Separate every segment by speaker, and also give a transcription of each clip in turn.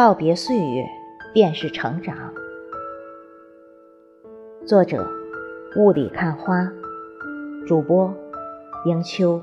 Speaker 1: 告别岁月，便是成长。作者：雾里看花，主播：迎秋。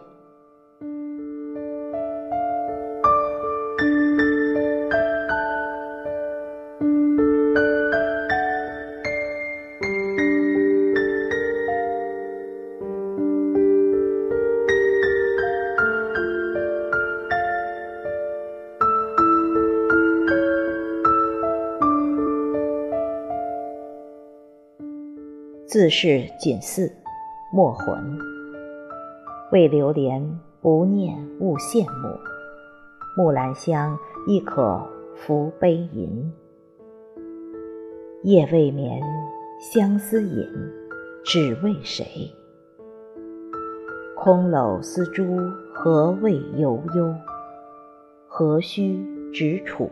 Speaker 1: 自是锦似，墨魂。为流连不念勿羡慕，木兰香亦可拂悲吟。夜未眠，相思饮，只为谁？空篓丝珠，何谓悠悠？何须执杵？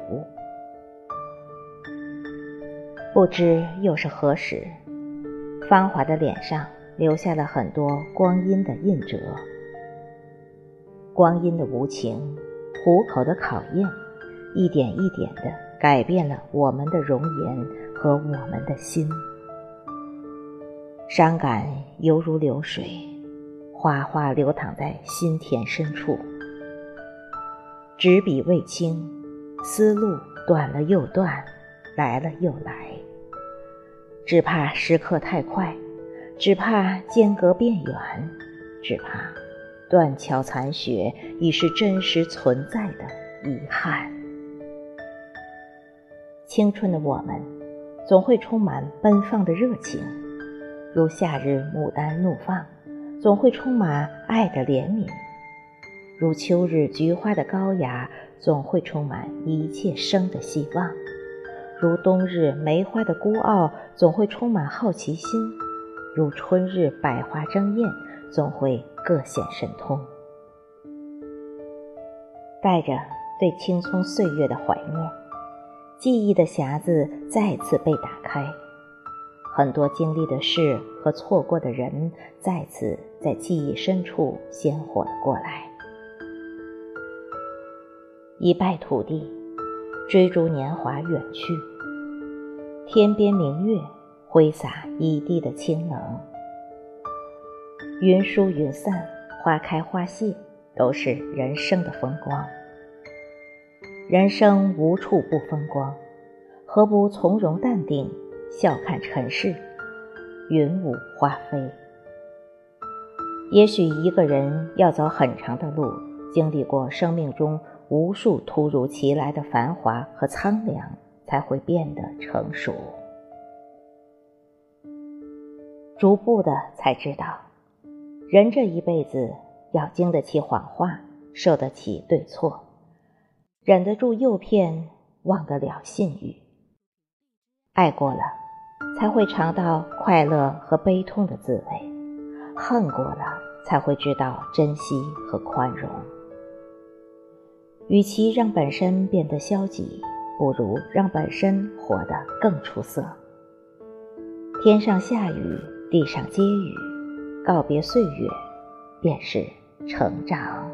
Speaker 1: 不知又是何时。芳华的脸上留下了很多光阴的印折，光阴的无情，虎口的考验，一点一点地改变了我们的容颜和我们的心。伤感犹如流水，哗哗流淌在心田深处。执笔未清，思路断了又断，来了又来。只怕时刻太快，只怕间隔变远，只怕断桥残雪已是真实存在的遗憾。青春的我们，总会充满奔放的热情，如夏日牡丹怒放；总会充满爱的怜悯，如秋日菊花的高雅；总会充满一切生的希望。如冬日梅花的孤傲，总会充满好奇心；如春日百花争艳，总会各显神通。带着对青葱岁月的怀念，记忆的匣子再次被打开，很多经历的事和错过的人，再次在记忆深处鲜活了过来。一败涂地。追逐年华远去，天边明月挥洒一地的清冷。云舒云散，花开花谢，都是人生的风光。人生无处不风光，何不从容淡定，笑看尘世，云舞花飞？也许一个人要走很长的路，经历过生命中。无数突如其来的繁华和苍凉，才会变得成熟。逐步的才知道，人这一辈子要经得起谎话，受得起对错，忍得住诱骗，忘得了信誉。爱过了，才会尝到快乐和悲痛的滋味；恨过了，才会知道珍惜和宽容。与其让本身变得消极，不如让本身活得更出色。天上下雨，地上接雨，告别岁月，便是成长。